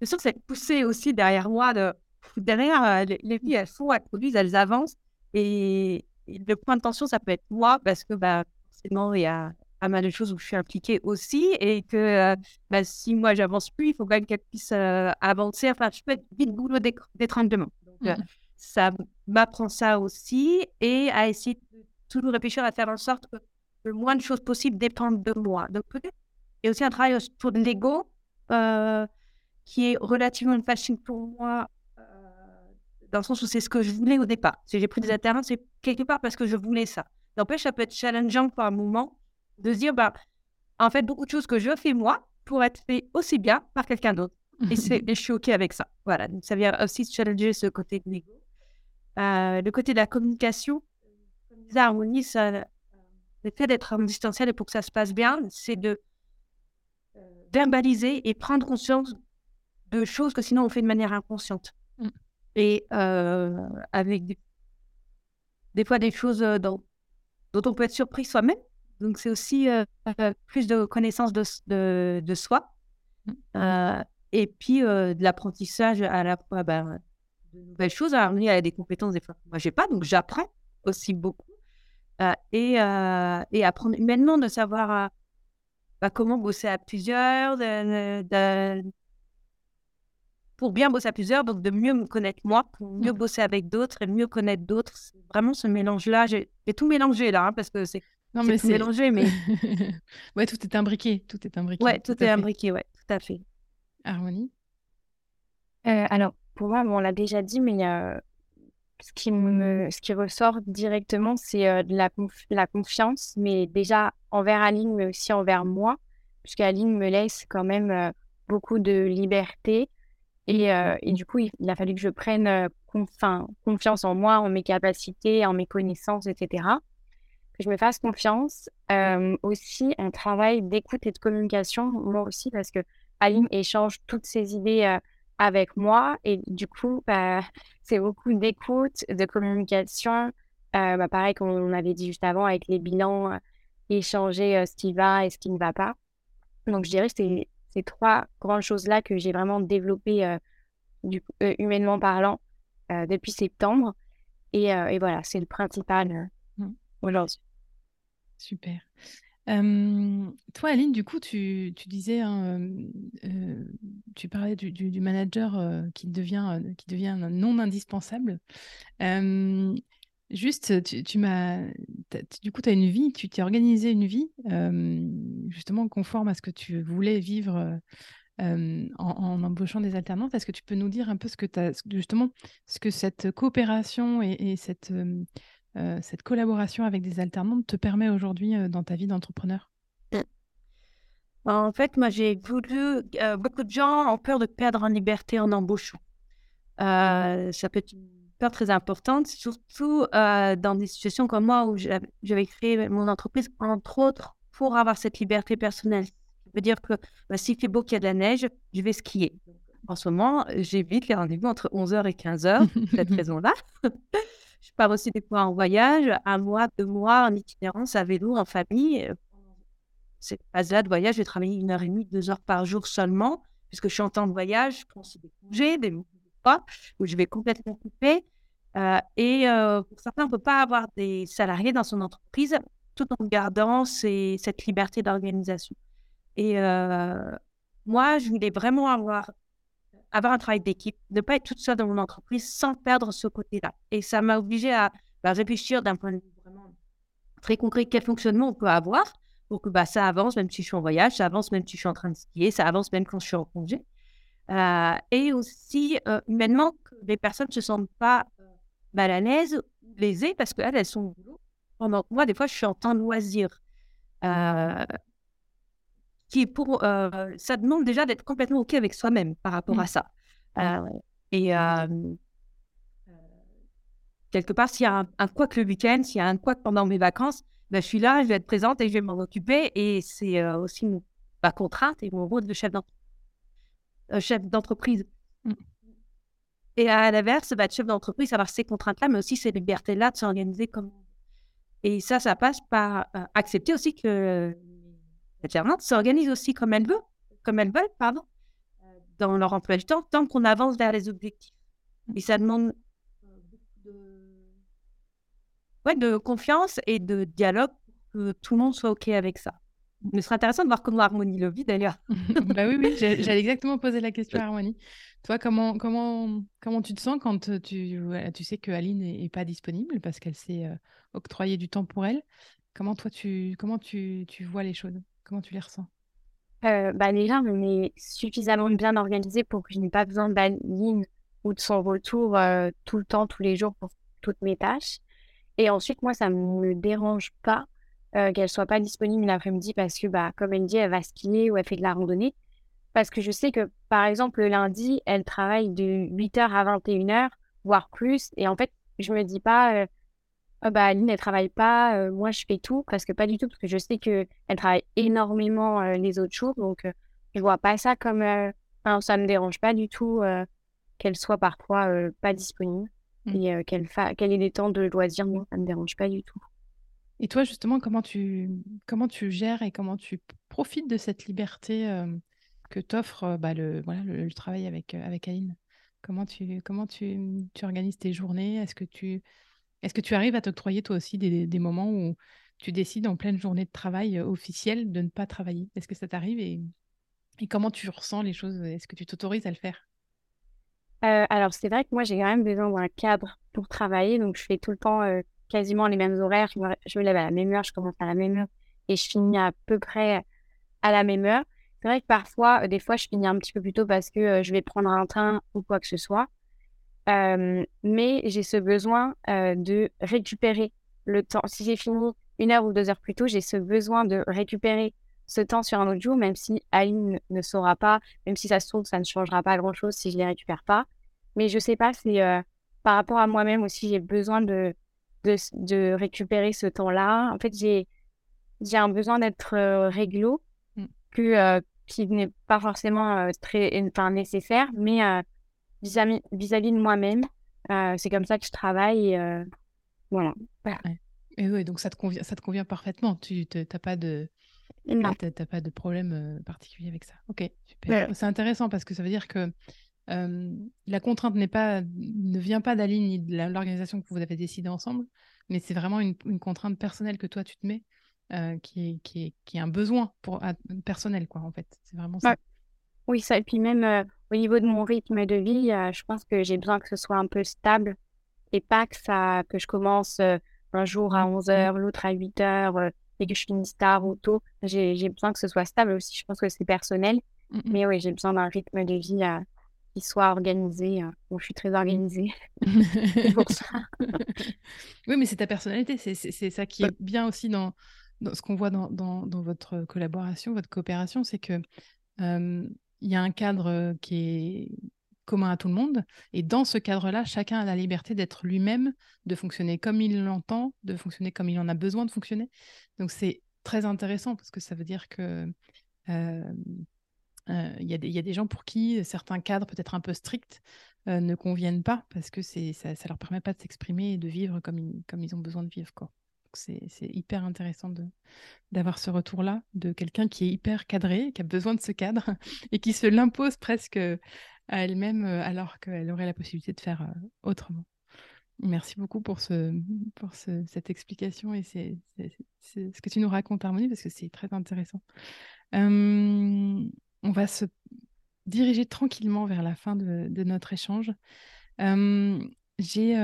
je sens cette poussée aussi derrière moi. De, derrière, euh, les, les, filles, elles font, elles produisent, elles avancent. Et, le point de tension, ça peut être moi parce que bah, forcément, il y a pas mal de choses où je suis impliquée aussi et que euh, bah, si moi j'avance plus, il faut quand même qu'elle puisse euh, avancer. Enfin, je peux être vite boulot d'étranglement. Donc, euh, mmh ça m'apprend ça aussi et à essayer de toujours réfléchir à faire en sorte que le moins de choses possibles dépendent de moi. Donc, peut-être, il y a aussi un travail autour de l'ego qui est relativement facile pour moi dans le sens où c'est ce que je voulais au départ. Si j'ai pris des mmh. alternances, c'est quelque part parce que je voulais ça. N'empêche, ça peut être challengeant par un moment de se dire, bah, en fait, beaucoup de choses que je fais moi pour être fait aussi bien par quelqu'un d'autre. Et, je suis OK avec ça. Voilà, donc ça vient aussi challenger ce côté de l'ego. Euh, le côté de la communication, comme disait Harmonie, ça, le fait d'être en distanciel et pour que ça se passe bien, c'est de euh, verbaliser et prendre conscience de choses que sinon on fait de manière inconsciente. Mm. Et euh, avec des, des, fois des choses dont, dont on peut être surpris soi-même donc, c'est aussi euh, euh, plus de connaissance de, de, soi. Mmh. Euh, et puis, de l'apprentissage à la fois ben, de nouvelles choses. Alors, il y a des compétences, des fois, moi, je n'ai pas. Donc, j'apprends aussi beaucoup. et, et apprendre humainement de savoir bah, comment bosser à plusieurs, de, pour bien bosser à plusieurs, donc de mieux me connaître moi, pour mieux bosser avec d'autres et mieux connaître d'autres. Vraiment ce mélange-là, j'ai tout mélangé là, hein, parce que c'est non, mais c'est mélangé, mais. ouais, tout est imbriqué. Tout est imbriqué. Ouais, tout, est imbriqué, ouais, tout à fait. Harmonie euh, Alors, pour moi, on l'a déjà dit, mais ce, qui me... ce qui ressort directement, c'est euh, de la, la confiance, mais déjà envers Aline, mais aussi envers moi, puisqu'Aline me laisse quand même euh, beaucoup de liberté. Et, et, du coup, il, a fallu que je prenne confiance en moi, en mes capacités, en mes connaissances, etc que je me fasse confiance. aussi, un travail d'écoute et de communication, moi aussi, parce que Aline échange toutes ses idées avec moi. Et du coup, bah, c'est beaucoup d'écoute, de communication. Bah, pareil, comme on avait dit juste avant, avec les bilans, échanger ce qui va et ce qui ne va pas. Donc, je dirais que c'est ces trois grandes choses-là que j'ai vraiment développées du, humainement parlant depuis septembre. Et, et voilà, c'est le principal mmh. aujourd'hui. Super. toi, Aline, du coup, tu, disais, hein, tu parlais du, manager qui devient, qui non indispensable. juste, tu, m'as, du coup, tu as une vie, tu t'es organisé une vie justement conforme à ce que tu voulais vivre en, embauchant des alternantes. Est-ce que tu peux nous dire un peu ce que tu as, justement, ce que cette coopération et, et cette cette collaboration avec des alternantes te permet aujourd'hui euh, dans ta vie d'entrepreneur? Mmh. En fait, moi, j'ai voulu. Euh, beaucoup de gens ont peur de perdre en liberté en embauchant. ça peut être une peur très importante, surtout dans des situations comme moi où j'avais créé mon entreprise, entre autres, pour avoir cette liberté personnelle. Ça veut dire que bah, s'il fait beau qu'il y a de la neige, je vais skier. En ce moment, j'évite les rendez-vous entre 11h et 15h, pour cette raison-là. Je pars aussi des fois en voyage, un mois, deux mois en itinérance à vélo, en famille. Euh, cette phase-là de voyage, j'ai travaillé une heure et demie, deux heures par jour seulement, puisque je suis en temps de voyage, je prends aussi des congés, des pas, où je vais complètement couper. Euh, et euh, pour certains, on ne peut pas avoir des salariés dans son entreprise tout en gardant cette liberté d'organisation. Et moi, je voulais vraiment avoir avoir un travail d'équipe, ne pas être toute seule dans mon entreprise sans perdre ce côté-là. Et ça m'a obligé à bah, réfléchir d'un point de vue vraiment très concret quel fonctionnement on peut avoir pour que bah, ça avance même si je suis en voyage, ça avance même si je suis en train de skier, ça avance même quand je suis en congé. Euh, et aussi, euh, humainement, que les personnes ne se sentent pas euh, mal à l'aise ou lésées parce qu'elles, elles sont au boulot. Pendant moi, des fois, je suis en temps de loisir. Qui est pour. Euh, ça demande déjà d'être complètement OK avec soi-même par rapport mmh. à ça. Euh, et quelque part, s'il y a un, un couac le week-end, s'il y a un couac pendant mes vacances, ben, je suis là, je vais être présente et je vais m'en occuper. Et c'est aussi ma contrainte et mon rôle de chef d'entreprise. Mmh. Et à l'inverse, bah, chef d'entreprise, avoir ces contraintes-là, mais aussi ces libertés-là de s'organiser comme. Et ça, ça passe par accepter aussi que alternantes s'organisent aussi comme elles veulent, comme elles veulent, pardon, euh, dans leur emploi du temps, tant qu'on avance vers les objectifs. Mmh. Et ça demande euh, beaucoup de, ouais, de confiance et de dialogue pour que tout le monde soit OK avec ça. Mais ce serait intéressant de voir comment Harmonie le vit d'ailleurs. bah oui, oui, j'allais exactement poser la question à Harmonie. Toi, comment, comment, comment tu te sens quand euh, tu, tu sais que Aline n'est pas disponible parce qu'elle s'est octroyé du temps pour elle? Comment toi, tu, comment tu, tu vois les choses? Comment tu les ressens? Euh, bah déjà, on est suffisamment bien organisé pour que je n'ai pas besoin d'Aline ou de son retour euh, tout le temps, tous les jours pour toutes mes tâches. Et ensuite, moi, ça ne me dérange pas euh, qu'elle soit pas disponible l'après-midi parce que, bah, comme elle dit, elle va skier ou elle fait de la randonnée. Parce que je sais que, par exemple, le lundi, elle travaille de 8h à 21h, voire plus. Et en fait, je me dis pas, ah bah, Aline, elle travaille pas, euh, moi je fais tout, parce que pas du tout, parce que je sais qu'elle travaille énormément euh, les autres jours, donc euh, je vois pas ça comme. Enfin, ça me dérange pas du tout qu'elle soit parfois pas disponible mmh. et qu'elle fa... qu'elle ait des temps de loisirs, moi ça me dérange pas du tout. Et toi, justement, comment tu, comment tu gères et comment tu profites de cette liberté que t'offre bah, le, voilà, le, travail avec, avec Aline? Comment tu, comment tu, tu organises tes journées? Est-ce que tu est-ce que tu arrives à t'octroyer toi aussi des, moments où tu décides en pleine journée de travail euh, officielle de ne pas travailler? Est-ce que ça t'arrive et, comment tu ressens les choses? Est-ce que tu t'autorises à le faire? Euh, Alors, c'est vrai que moi, j'ai quand même besoin d'un cadre pour travailler. Donc, je fais tout le temps euh, quasiment les mêmes horaires. Je me, lève à la même heure, je commence à la même heure et je finis à peu près à la même heure. C'est vrai que parfois, des fois, je finis un petit peu plus tôt parce que je vais prendre un train ou quoi que ce soit mais j'ai ce besoin de récupérer le temps. Si j'ai fini une heure ou deux heures plus tôt, j'ai ce besoin de récupérer ce temps sur un autre jour, même si Aline ne, saura pas, même si ça se trouve, ça ne changera pas grand-chose si je ne les récupère pas. Mais je sais pas, c'est par rapport à moi-même aussi, j'ai besoin de, de, de récupérer ce temps-là. En fait, j'ai j'ai un besoin d'être réglo mmh. que, qui n'est pas forcément très nécessaire, mais vis-à-vis de moi-même, c'est comme ça que je travaille. Et, voilà. Et oui, donc ça te convient, ça te convient parfaitement. Tu n'as pas de T'as pas de problème particulier avec ça. Ok, super. C'est intéressant parce que ça veut dire que la contrainte n'est pas, ne vient pas d'Aline ni de l'organisation que vous avez décidé ensemble, mais c'est vraiment une, contrainte personnelle que toi tu te mets, qui, est, qui, est, qui est un besoin pour, personnel, quoi, en fait. C'est vraiment ça. Oui, ça. Et puis même au niveau de mon rythme de vie, je pense que j'ai besoin que ce soit un peu stable et pas que, ça, que je commence un jour à 11h, mmh. l'autre à 8h et que je finisse tard ou tôt. J'ai besoin que ce soit stable aussi. Je pense que c'est personnel. Mmh mais oui, j'ai besoin d'un rythme de vie qui soit organisé. Bon, je suis très organisée. pour ça. oui, mais c'est ta personnalité. C'est ça qui est bien aussi dans, dans ce qu'on voit dans, dans, dans, votre collaboration, votre coopération. C'est que il y a un cadre qui est commun à tout le monde. Et dans ce cadre-là, chacun a la liberté d'être lui-même, de fonctionner comme il l'entend, de fonctionner comme il en a besoin de fonctionner. Donc c'est très intéressant parce que ça veut dire que euh, euh, y, a des gens pour qui certains cadres peut-être un peu stricts euh, ne conviennent pas parce que ça ne leur permet pas de s'exprimer et de vivre comme ils, comme ils ont besoin de vivre. Quoi. C'est hyper intéressant d'avoir ce retour-là de quelqu'un qui est hyper cadré, qui a besoin de ce cadre et qui se l'impose presque à elle-même alors qu'elle aurait la possibilité de faire autrement. Merci beaucoup pour, ce, pour cette explication et ce que tu nous racontes, Harmonie, parce que c'est très intéressant. on va se diriger tranquillement vers la fin de, notre échange. J'ai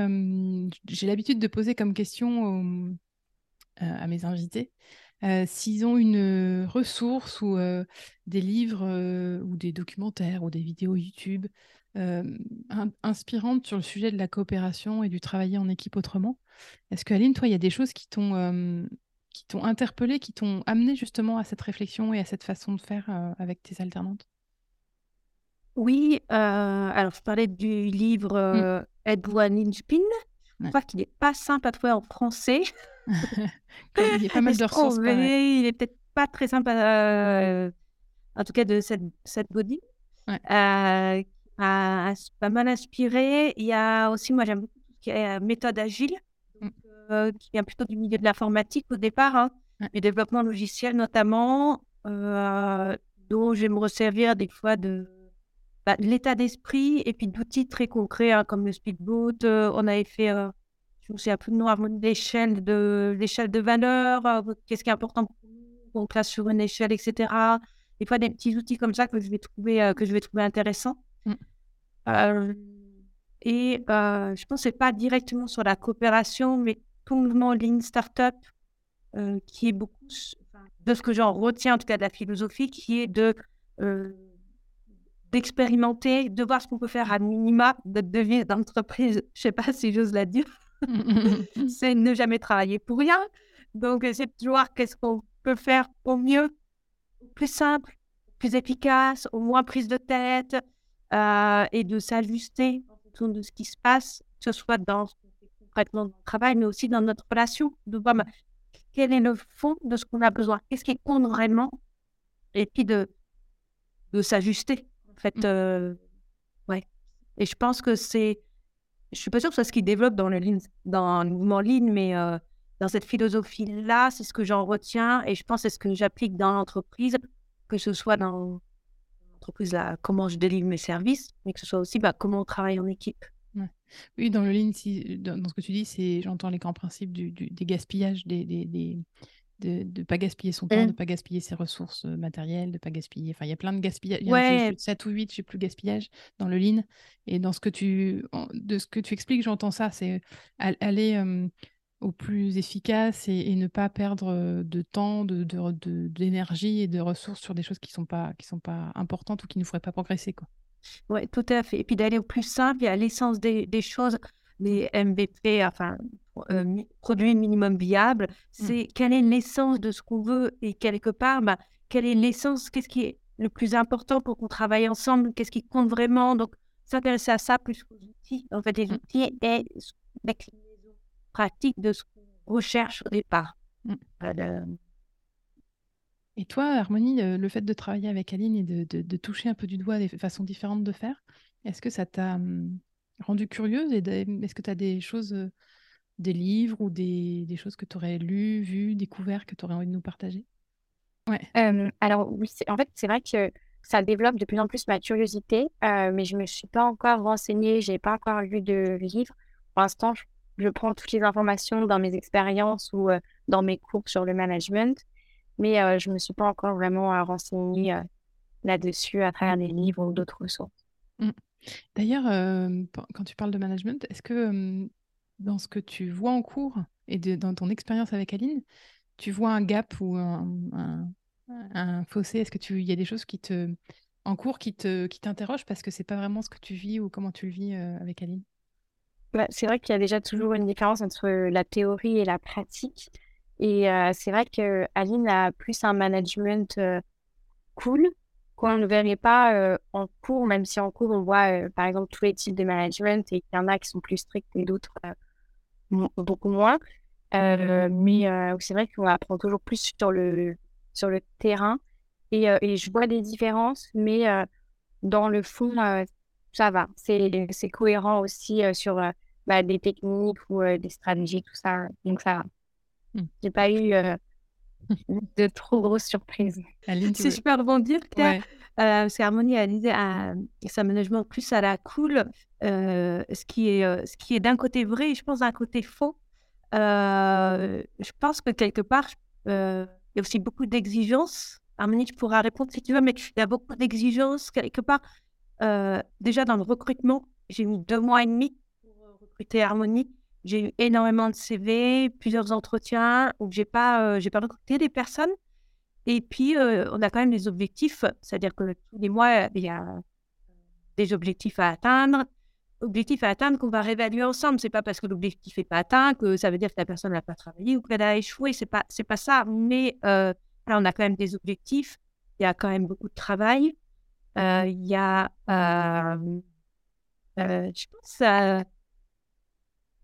l'habitude de poser comme question à mes invités s'ils ont une ressource ou des livres ou des documentaires ou des vidéos YouTube inspirantes sur le sujet de la coopération et du travailler en équipe autrement. Est-ce que Aline, toi, il y a des choses qui t'ont qui t'ont interpellé, qui t'ont amené justement à cette réflexion et à cette façon de faire avec tes alternantes? Oui, alors je parlais du livre mmh. Edouard Ninspin. Je crois qu'il n'est pas simple à trouver en français. il y a pas mal de ressources. Il est peut-être pas très simple, euh, en tout cas de cette, cette body. Ouais. Euh, a, pas mal inspiré. Il y a aussi, moi j'aime beaucoup ce qui est euh, méthode agile, mm. euh, qui vient plutôt du milieu de l'informatique au départ, hein, ouais. développement logiciel notamment, dont je vais me resservir des fois de, bah, l'état d'esprit et puis d'outils très concrets hein, comme le speedboat. on avait fait je me souviens plus de nom, l'échelle de, l'échelle de valeur, euh, qu'est-ce qui est important pour nous, on classe sur une échelle, etc. Des fois, des petits outils comme ça que je vais trouver, euh, que je vais trouver intéressants. Mmh. Euh, et je ce pas directement sur la coopération, mais tout le mouvement Lean Startup, qui est beaucoup de ce que j'en retiens, en tout cas de la philosophie, qui est de d'expérimenter, de voir ce qu'on peut faire à minima de devenir d'entreprise, je ne sais pas si j'ose la dire, c'est ne jamais travailler pour rien. Donc, c'est de voir qu'est-ce qu'on peut faire au mieux, plus simple, plus efficace, au moins prise de tête, euh, et de s'ajuster en fonction de ce qui se passe, que ce soit dans concrètement dans le travail, mais aussi dans notre relation, de voir bah, quel est le fond de ce qu'on a besoin, qu'est-ce qui compte vraiment, et puis de, de s'ajuster. En fait, mmh. euh, ouais. Et je pense que c'est je suis pas sûre que ce soit ce qui développe dans le, dans le mouvement Lean, mais euh, dans cette philosophie-là, c'est ce que j'en retiens et je pense que c'est ce que j'applique dans l'entreprise, que ce soit dans l'entreprise, là, comment je délivre mes services, mais que ce soit aussi bah, comment on travaille en équipe. Oui, dans le Lean, si, dans, ce que tu dis, c'est j'entends les grands principes du, des gaspillages, des, des de ne pas gaspiller son temps, de ne mmh. pas gaspiller ses ressources matérielles, de ne pas gaspiller. Enfin, il y a plein de gaspillage. Ouais. 7 ou 8, je sais plus gaspillage dans le lean. Et dans ce que tu, de ce que tu expliques, j'entends ça. C'est aller au plus efficace et, ne pas perdre de temps, d'énergie de, de, et de ressources sur des choses qui ne sont, pas, qui sont pas importantes ou qui ne nous feraient pas progresser. Quoi. Oui, tout à fait. Et puis d'aller au plus simple et à l'essence des, des choses les MVP, enfin, euh, produits minimum viable, mmh. c'est quelle est l'essence de ce qu'on veut et quelque part, bah, quelle est l'essence, qu'est-ce qui est le plus important pour qu'on travaille ensemble, qu'est-ce qui compte vraiment. Donc, s'intéresser à ça plus qu'aux outils. En fait, les mmh. outils et pratique de ce qu'on recherche au départ. Mmh. Et toi, Harmonie, le fait de travailler avec Aline et de, de, toucher un peu du doigt des façons différentes de faire, est-ce que ça t'a rendu curieuse et est-ce que tu as des choses, des livres ou des, des choses que tu aurais lues, vues, découvertes, que tu aurais envie de nous partager? Ouais. alors oui, en fait, c'est vrai que ça développe de plus en plus ma curiosité, mais je me suis pas encore renseignée, j'ai pas encore lu de livre. Pour l'instant, je, prends toutes les informations dans mes expériences ou dans mes cours sur le management, mais je me suis pas encore vraiment renseignée là-dessus à travers des livres ou d'autres ressources. Mmh. D'ailleurs, quand tu parles de management, est-ce que dans ce que tu vois en cours et dans ton expérience avec Aline, tu vois un gap ou un, un fossé? Est-ce que tu il y a des choses qui te en cours qui te qui t'interrogent parce que c'est pas vraiment ce que tu vis ou comment tu le vis euh, avec Aline? Bah, c'est vrai qu'il y a déjà toujours une différence entre la théorie et la pratique. Et euh, c'est vrai que Aline a plus un management euh, cool qu'on ne verrait pas en cours, même si en cours on voit par exemple tous les types de management et qu'il y en a qui sont plus stricts et d'autres beaucoup moins. mais c'est vrai qu'on apprend toujours plus sur le sur le terrain. Et, et je vois des différences, mais dans le fond, ça va. C'est cohérent aussi sur bah, des techniques ou des stratégies, tout ça. Donc ça va. Mmh. J'ai pas eu de trop grosses surprises. C'est super bon dire, Claire. Ouais. C'est Harmonie a dit à sa management plus à la cool, ce qui est, ce qui est d'un côté vrai et je pense d'un côté faux. je pense que quelque part, il y a aussi beaucoup d'exigences. Harmonie, tu pourras répondre si tu veux, mais il y a beaucoup d'exigences quelque part. Euh, déjà dans le recrutement, j'ai eu deux mois et demi pour euh, recruter Harmonie. J'ai eu énormément de CV, plusieurs entretiens où j'ai pas, euh, j'ai pas recruté des personnes. Et puis, on a quand même des objectifs, c'est-à-dire que tous les mois, il y a des objectifs à atteindre, objectifs à atteindre qu'on va réévaluer ensemble. C'est pas parce que l'objectif n'est pas atteint que ça veut dire que la personne n'a pas travaillé ou qu'elle a échoué. C'est pas, c'est pas ça. Mais euh, là, on a quand même des objectifs. Il y a quand même beaucoup de travail. Euh, il y a, euh, je pense,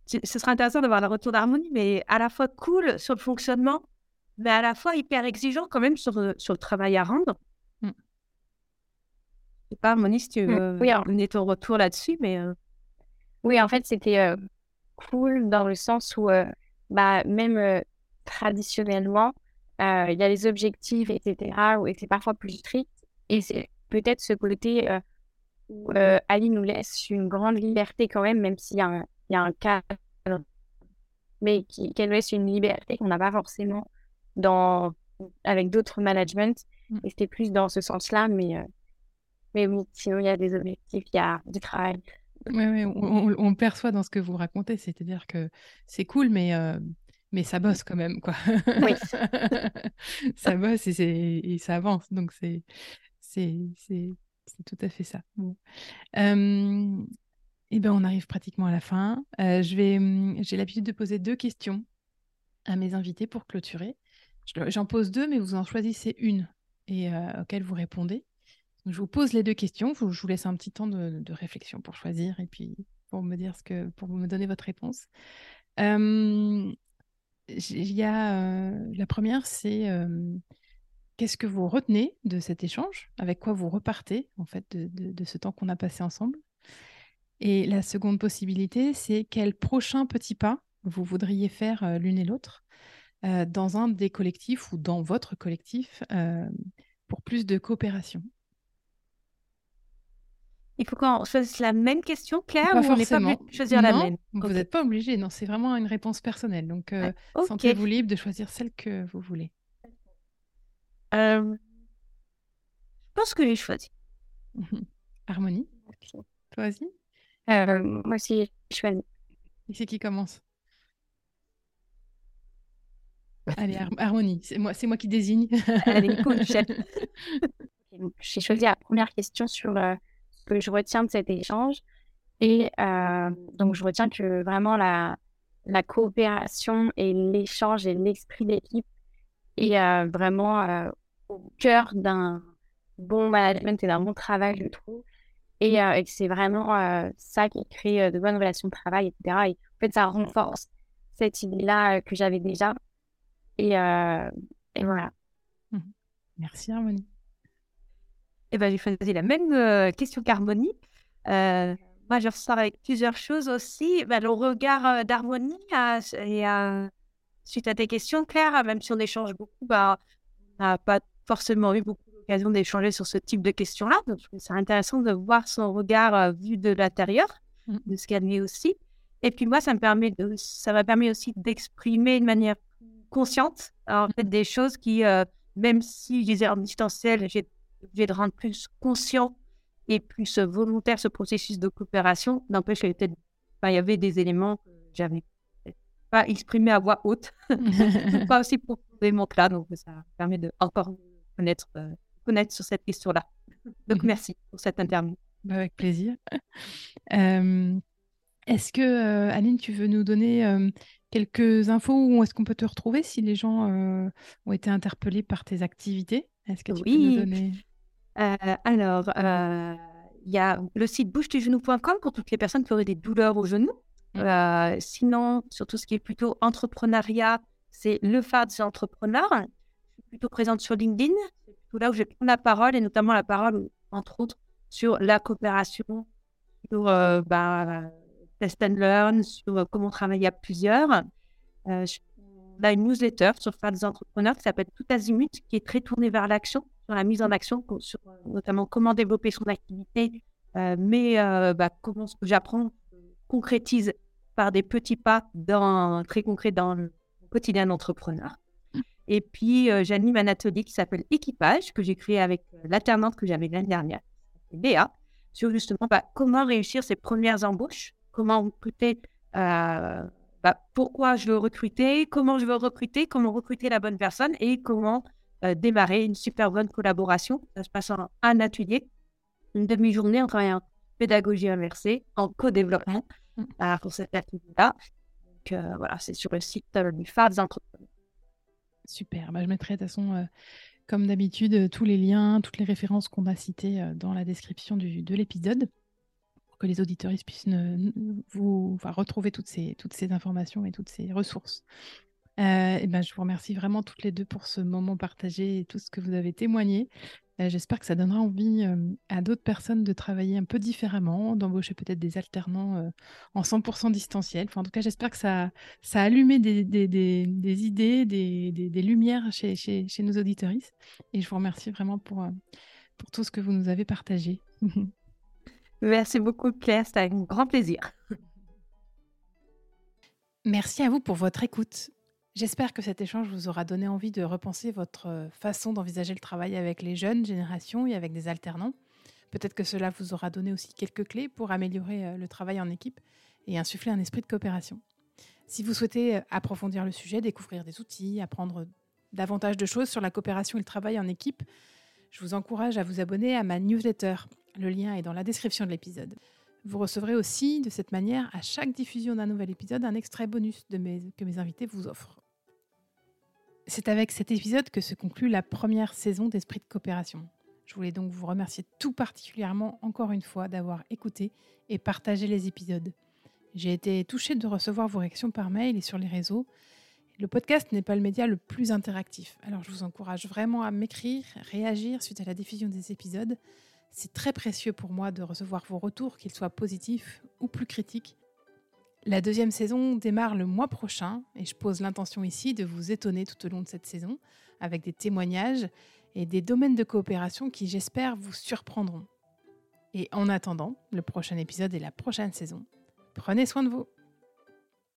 ce sera intéressant d'avoir le retour d'harmonie, mais à la fois cool sur le fonctionnement, mais à la fois hyper exigeant quand même sur, sur le travail à rendre. Je mmh. sais pas, si tu veux oui, donner ton retour là-dessus, mais. Oui, en fait, c'était cool dans le sens où, bah, même traditionnellement, il y a les objectifs, etc., où c'est parfois plus strict. Et c'est peut-être ce côté où Ali nous laisse une grande liberté quand même, même s'il y, a un, y a un cadre, mais qu'elle nous laisse une liberté qu'on n'a pas forcément dans, avec d'autres managements. Mmh. Et c'était plus dans ce sens-là, mais, mais oui, sinon il y a des objectifs, il y a du travail. Oui, on, perçoit dans ce que vous racontez, c'est-à-dire que c'est cool, mais, euh, mais ça bosse quand même, quoi. Oui. ça bosse et, et, ça avance, donc c'est tout à fait ça. Bon. et ben, on arrive pratiquement à la fin. Euh, mmh, j'ai l'habitude de poser deux questions à mes invités pour clôturer. J'en pose deux, mais vous en choisissez une et euh, auquel vous répondez. Je vous pose les deux questions. Je vous laisse un petit temps de, réflexion pour choisir et puis pour me dire ce que, pour me donner votre réponse. y a la première, c'est qu'est-ce que vous retenez de cet échange? Avec quoi vous repartez en fait de, ce temps qu'on a passé ensemble? Et la seconde possibilité, c'est quel prochain petit pas vous voudriez faire l'une et l'autre? Dans un des collectifs ou dans votre collectif pour plus de coopération. Il faut qu'on choisisse la même question, Claire, ou on n'est pas obligé de choisir la même? Vous n'êtes pas obligé, non, c'est vraiment une réponse personnelle. Donc, euh, sentez-vous libre de choisir celle que vous voulez. Euh, je pense que j'ai choisi. Harmonie? Toi aussi? Euh, Moi aussi, je choisis. Et c'est qui commence? Allez, Harmonie, c'est moi, moi qui désigne. Allez, cool, J'ai choisi la première question sur que je retiens de cet échange. Et euh, donc, je retiens que vraiment la, la coopération et l'échange et l'esprit d'équipe est euh, vraiment euh, au cœur d'un bon management et d'un bon travail, je trouve. Et, et que c'est vraiment ça qui crée de bonnes relations de travail, etc. Et en fait, ça renforce cette idée-là que j'avais déjà. Et, et voilà. Mmh. Merci Harmonie. Eh ben, j'ai choisi la même question qu'Harmonie. moi, je ressors avec plusieurs choses aussi. Ben, le regard d'Harmonie et suite à tes questions, Claire, même si on échange beaucoup, bah, on n'a pas forcément eu beaucoup d'occasion d'échanger sur ce type de questions-là. Donc, c'est intéressant de voir son regard vu de l'intérieur, mmh. de ce qu'elle met aussi. Et puis moi, ça me permet de, ça m'a permis aussi d'exprimer de manière consciente en fait des choses qui, même si je disais en distanciel, j'ai obligé de rendre plus conscient et plus volontaire ce processus de coopération. N'empêche qu'il y avait des éléments que j'avais pas exprimés à voix haute, pas aussi profondément là. Donc, ça permet de encore connaître, euh, connaître sur cette question-là. Donc, mhm. merci pour cette interview. Bah, avec plaisir. Euh, est-ce que, euh, Aline, tu veux nous donner quelques infos où est-ce qu'on peut te retrouver si les gens ont été interpellés par tes activités? Est-ce que tu oui. peux nous donner? Euh, alors, euh, il y a le site bouche-du-genou.com pour toutes les personnes qui auraient des douleurs au genou. Mmh. Euh, sinon, sur tout ce qui est plutôt entrepreneuriat, c'est le phare des entrepreneurs. Je suis plutôt présente sur LinkedIn. C'est plutôt là où je prends la parole et notamment la parole, entre autres, sur la coopération, sur bah, test and learn, sur comment travailler à plusieurs. on a une newsletter sur phare des entrepreneurs qui s'appelle Tout Azimut, qui est très tournée vers l'action sur la mise en action, sur euh, notamment comment développer son activité, euh, mais euh, bah, comment ce que j'apprends concrétise par des petits pas très concrets dans le quotidien d'entrepreneur. Et puis, j'anime un atelier qui s'appelle Équipage, que j'ai créé avec l'alternante que j'avais l'année dernière, Léa, sur justement bah, comment réussir ses premières embauches, comment recruter, bah, pourquoi je veux recruter, comment je veux recruter, comment recruter la bonne personne et comment euh, démarrer une super bonne collaboration. Ça se passe en un atelier, une demi-journée en travaillant en pédagogie inversée, en co-développement mmh. euh, pour cet atelier-là. Donc euh, voilà, c'est sur le site du phare des entrepreneurs. Super. Bah, je mettrai de toute façon, comme d'habitude, tous les liens, toutes les références qu'on a citées dans la description du, de l'épisode que les auditeurs puissent vous, retrouver toutes ces, informations et toutes ces ressources. Euh, et ben, je vous remercie vraiment toutes les deux pour ce moment partagé et tout ce que vous avez témoigné. Euh, j'espère que ça donnera envie à d'autres personnes de travailler un peu différemment, d'embaucher peut-être des alternants en 100% distanciel. En tout cas, j'espère que ça, a allumé des, idées, des, lumières chez, nos auditoristes. Et je vous remercie vraiment pour tout ce que vous nous avez partagé. Merci beaucoup, Claire. C'était un grand plaisir. Merci à vous pour votre écoute. J'espère que cet échange vous aura donné envie de repenser votre euh, façon d'envisager le travail avec les jeunes générations et avec des alternants. Peut-être que cela vous aura donné aussi quelques clés pour améliorer euh, le travail en équipe et insuffler un esprit de coopération. Si vous souhaitez euh, approfondir le sujet, découvrir des outils, apprendre davantage de choses sur la coopération et le travail en équipe, je vous encourage à vous abonner à ma newsletter. Le lien est dans la description de l'épisode. Vous recevrez aussi de cette manière à chaque diffusion d'un nouvel épisode un extrait bonus que mes invités vous offrent. C'est avec cet épisode que se conclut la première saison d'Esprit de coopération. Je voulais donc vous remercier tout particulièrement encore une fois d'avoir écouté et partagé les épisodes. J'ai été touchée de recevoir vos réactions par mail et sur les réseaux. Le podcast n'est pas le média le plus interactif, alors je vous encourage vraiment à m'écrire, réagir suite à la diffusion des épisodes. C'est très précieux pour moi de recevoir vos retours, qu'ils soient positifs ou plus critiques. La deuxième saison démarre le mois prochain et je pose l'intention ici de vous étonner tout au long de cette saison avec des témoignages et des domaines de coopération qui, j'espère, vous surprendront. Et en attendant le prochain épisode et la prochaine saison, prenez soin de vous.